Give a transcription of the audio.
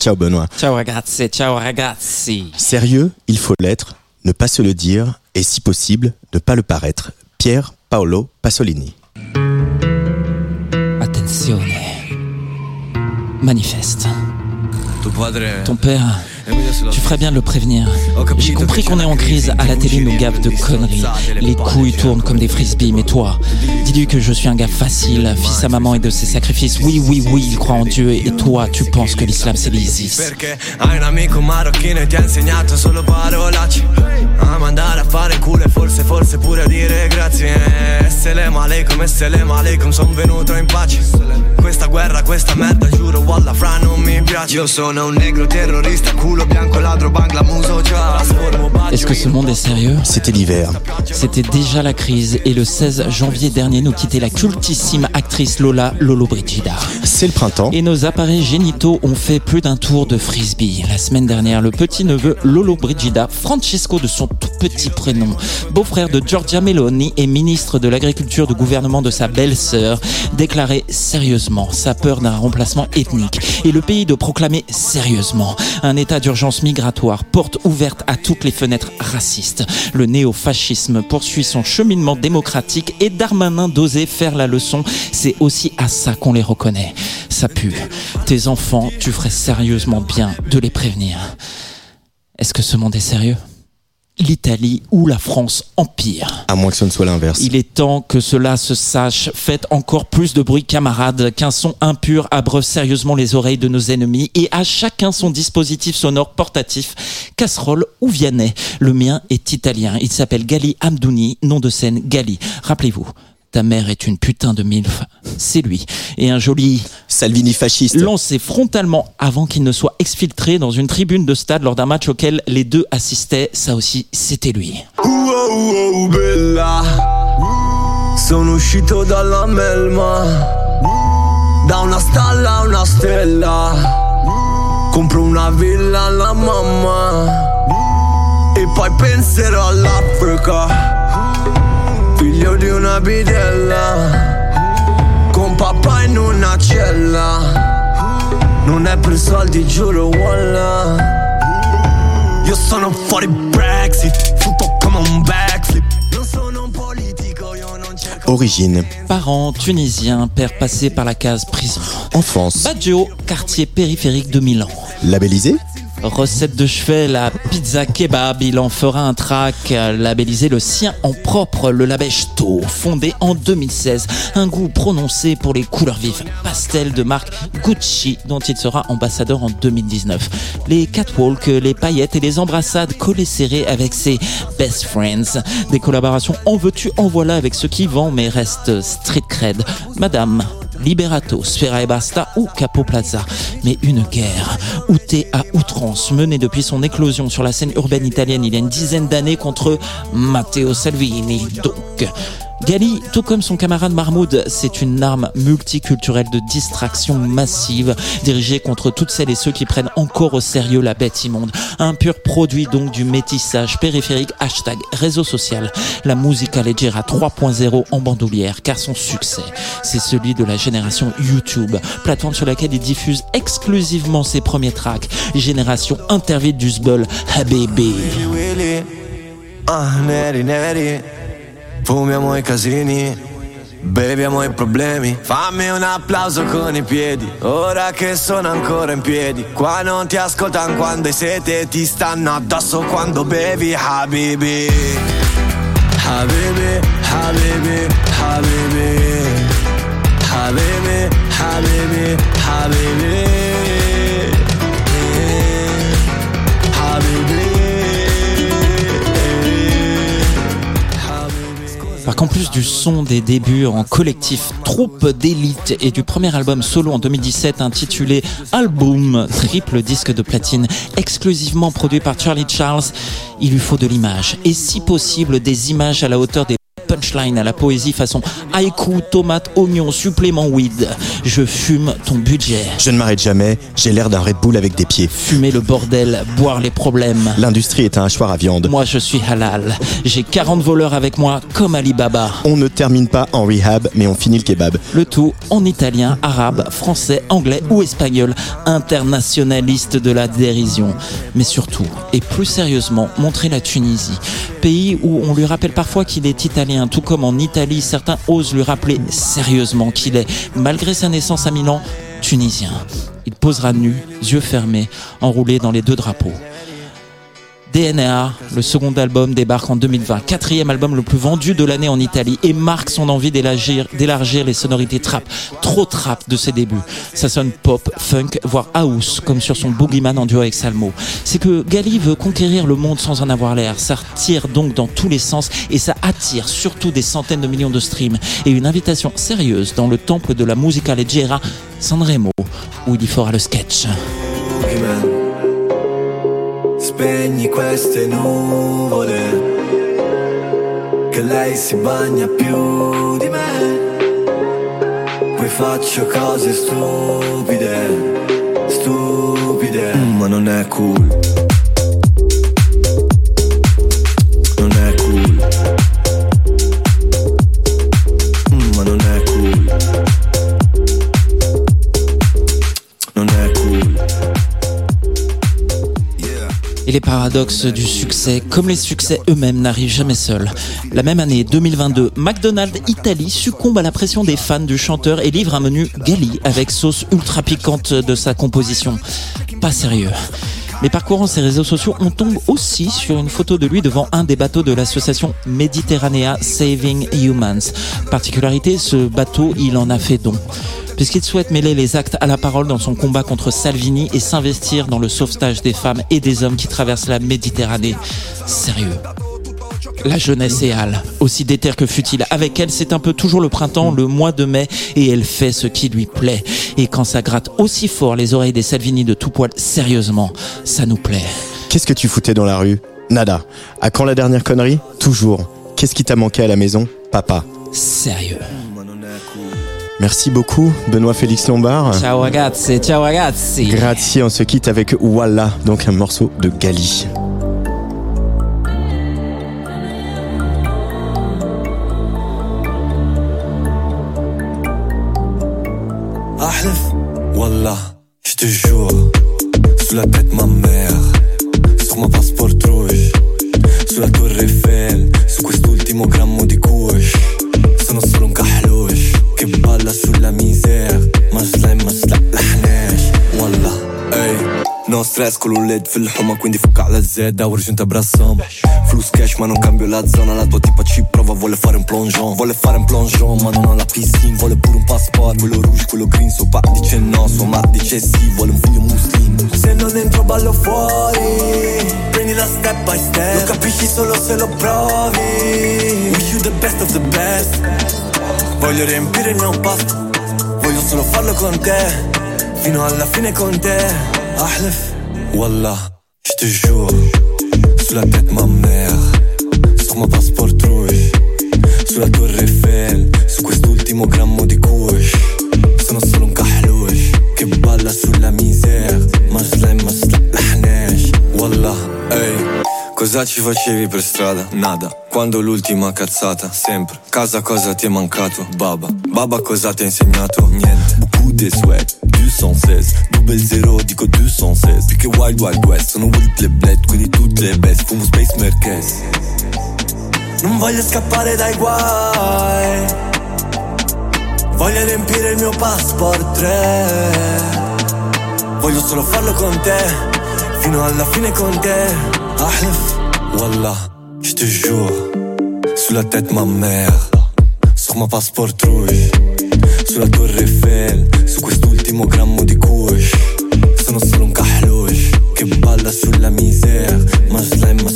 Ciao Benoît. Ciao ragazzi, ciao ragazzi. Sérieux, il faut l'être, ne pas se le dire et si possible, ne pas le paraître. Pierre Paolo Pasolini. Attenzione. Manifeste. Ton père, tu ferais bien de le prévenir. J'ai compris qu'on est en crise, à la télé nous gave de conneries. Les couilles tournent comme des frisbees, mais toi, dis-lui que je suis un gars facile, fils à maman et de ses sacrifices. Oui, oui, oui, il croit en Dieu, et toi, tu penses que l'islam c'est l'ISIS. Guerra, questa merda, giuro, fra non mi piace Io sono un negro terrorista, culo bianco, ladro, bangla, muso, già Est-ce que ce monde est sérieux? C'était l'hiver. C'était déjà la crise, et le 16 janvier dernier nous quittait la cultissime actrice Lola Lolo Brigida. C'est le printemps. Et nos appareils génitaux ont fait plus d'un tour de frisbee. La semaine dernière, le petit-neveu Lolo Brigida, Francesco de son tout petit prénom, beau-frère de Giorgia Meloni et ministre de l'Agriculture du gouvernement de sa belle-sœur, déclarait sérieusement sa peur d'un remplacement ethnique et le pays de proclamer sérieusement un état d'urgence migratoire, porte ouverte à toutes les fenêtres racistes. Le néofascisme poursuit son cheminement démocratique et Darmanin d'oser faire la leçon, c'est aussi à ça qu'on les reconnaît. Ça pue. Tes enfants, tu ferais sérieusement bien de les prévenir. Est-ce que ce monde est sérieux? L'Italie ou la France empire. À moins que ce ne soit l'inverse. Il est temps que cela se sache. Faites encore plus de bruit, camarades, qu'un son impur abreuve sérieusement les oreilles de nos ennemis et à chacun son dispositif sonore portatif, casserole ou vianney. Le mien est italien. Il s'appelle Gali Amdouni, nom de scène Gali. Rappelez-vous. Ta mère est une putain de milf. C'est lui. Et un joli Salvini fasciste. lancé frontalement avant qu'il ne soit exfiltré dans une tribune de stade lors d'un match auquel les deux assistaient. Ça aussi, c'était lui. Bella Sono uscito dalla melma Da una stalla a una stella Compro una villa alla mamma E poi penserò all'Africa Figlio di una bidella Con papà in una cella Non è per soldi, giuro, wallah Io sono fuori Brexit, futto come un backflip. Non sono un politico, io non cerco. Origine. Parents tunisiens, père passé par la case prison. Enfance. Baggio, quartier périphérique de Milan. Labellisé. Recette de chevet, la pizza kebab, il en fera un track euh, labellisé le sien en propre, le Labesto, fondé en 2016. Un goût prononcé pour les couleurs vives, pastel de marque Gucci, dont il sera ambassadeur en 2019. Les catwalks, les paillettes et les embrassades collées serrées avec ses best friends. Des collaborations en veux-tu, en voilà avec ce qui vend mais reste street cred. Madame, Liberato, Sfera e Basta ou Capo Plaza. Mais une guerre, outée à outrance, menée depuis son éclosion sur la scène urbaine italienne il y a une dizaine d'années contre Matteo Salvini. Donc, Gali, tout comme son camarade Mahmoud, c'est une arme multiculturelle de distraction massive dirigée contre toutes celles et ceux qui prennent encore au sérieux la bête immonde. Un pur produit donc du métissage périphérique hashtag réseau social. La musica leggera 3.0 en bandoulière car son succès, c'est celui de la génération YouTube, plateforme sur laquelle il diffuse exclusivement ses premiers tracks. Génération intervite du Zbul Habibi. Fumiamo i casini, beviamo i problemi. Fammi un applauso con i piedi, ora che sono ancora in piedi. Qua non ti ascoltano quando hai sete, ti stanno addosso quando bevi, Habibi. Habibi, Habibi, Habibi. Habibi, Habibi, Habibi. Qu'en plus du son des débuts en collectif troupe d'élite et du premier album solo en 2017 intitulé Album, triple disque de platine exclusivement produit par Charlie Charles, il lui faut de l'image et si possible des images à la hauteur des punchline à la poésie façon haïku, tomate, oignon, supplément weed. Je fume ton budget. Je ne m'arrête jamais, j'ai l'air d'un Red Bull avec des pieds. Fumer le bordel, boire les problèmes. L'industrie est un hachoir à viande. Moi je suis halal. J'ai 40 voleurs avec moi comme Alibaba. On ne termine pas en rehab, mais on finit le kebab. Le tout en italien, arabe, français, anglais ou espagnol. Internationaliste de la dérision. Mais surtout, et plus sérieusement, montrer la Tunisie. Pays où on lui rappelle parfois qu'il est italien, tout comme en Italie, certains osent lui rappeler sérieusement qu'il est, malgré sa naissance à Milan, tunisien. Il posera nu, yeux fermés, enroulé dans les deux drapeaux. DNA, le second album, débarque en 2020, quatrième album le plus vendu de l'année en Italie et marque son envie d'élargir, les sonorités trap, trop trap de ses débuts. Ça sonne pop, funk, voire house, comme sur son Boogeyman en duo avec Salmo. C'est que Gali veut conquérir le monde sans en avoir l'air. Ça tire donc dans tous les sens et ça attire surtout des centaines de millions de streams et une invitation sérieuse dans le temple de la musica leggera Sanremo, où il y fera le sketch. Spegni queste nuvole Che lei si bagna più di me. Poi faccio cose stupide Stupide. Mm, Ma non è cool les paradoxes du succès, comme les succès eux-mêmes, n'arrivent jamais seuls. La même année, 2022, McDonald's Italie succombe à la pression des fans du chanteur et livre un menu gali avec sauce ultra piquante de sa composition. Pas sérieux. Mais parcourant ses réseaux sociaux, on tombe aussi sur une photo de lui devant un des bateaux de l'association Mediterranea Saving Humans. Particularité, ce bateau, il en a fait don. Puisqu'il souhaite mêler les actes à la parole dans son combat contre Salvini et s'investir dans le sauvetage des femmes et des hommes qui traversent la Méditerranée. Sérieux. La jeunesse est Al, aussi déterre que fut-il. Avec elle, c'est un peu toujours le printemps, le mois de mai, et elle fait ce qui lui plaît. Et quand ça gratte aussi fort les oreilles des Salvini de tout poil, sérieusement, ça nous plaît. Qu'est-ce que tu foutais dans la rue? Nada. À quand la dernière connerie? Toujours. Qu'est-ce qui t'a manqué à la maison? Papa. Sérieux. Merci beaucoup, Benoît Félix Lombard. Ciao ragazzi, ciao ragazzi. Grazie, on se quitte avec Walla, donc un morceau de Gali. Te jure, sous la tête ma mère, sur mon passeport rouge, sulla torre Eiffel, su quest'ultimo grammo di kush, sono solo un kahlush, che balla sulla misère, ma slime ma No stress con l'ULED fil-ħuma quindi fucca la zedda u rġunta brassam Flus cash ma non cambio la zona La tua tipa ci prova vuole fare un plongeon. Vuole fare un plongeon ma non ha la piscina. Vuole pure un passport Quello rouge, quello green Suo pa dice no, sua ma dice sì Vuole un figlio muslim Se non entro ballo fuori Prendila step by step. Lo capisci solo se lo provi. Wish you the best of the best. Voglio riempire il mio pasto Voglio solo farlo con te. Fino alla fine con te Ahlef Wallah Je te jure Sous la tête ma mère Sur mon passeport rouge Sulla torre Eiffel Su quest'ultimo grammo di kush Sono solo un kahlush Che balla sulla misère Ma slime ma l'ahnash Wallah Ehi Cosa ci facevi per strada? Nada. Quando l'ultima cazzata? Sempre. Casa cosa ti è mancato? Baba. Baba cosa ti ha insegnato? Niente. Beaucoup de sweat. 216. Double zero dico 216. Più che Wild Wild West. Sono Wild le bled, quindi tutte le best. Fumo Space Merkez. Non voglio scappare dai guai. Voglio riempire il mio passport 3. Voglio solo farlo con te. Fino alla fine con te. Ahlef, Wallah, je te jure. Sous la tête ma mère. Sur ma passeport rouge. Sulla torre Eiffel. Su ultimo grammo di kush Sono solo un cahlush Che balla sulla miseria Ma slime, ma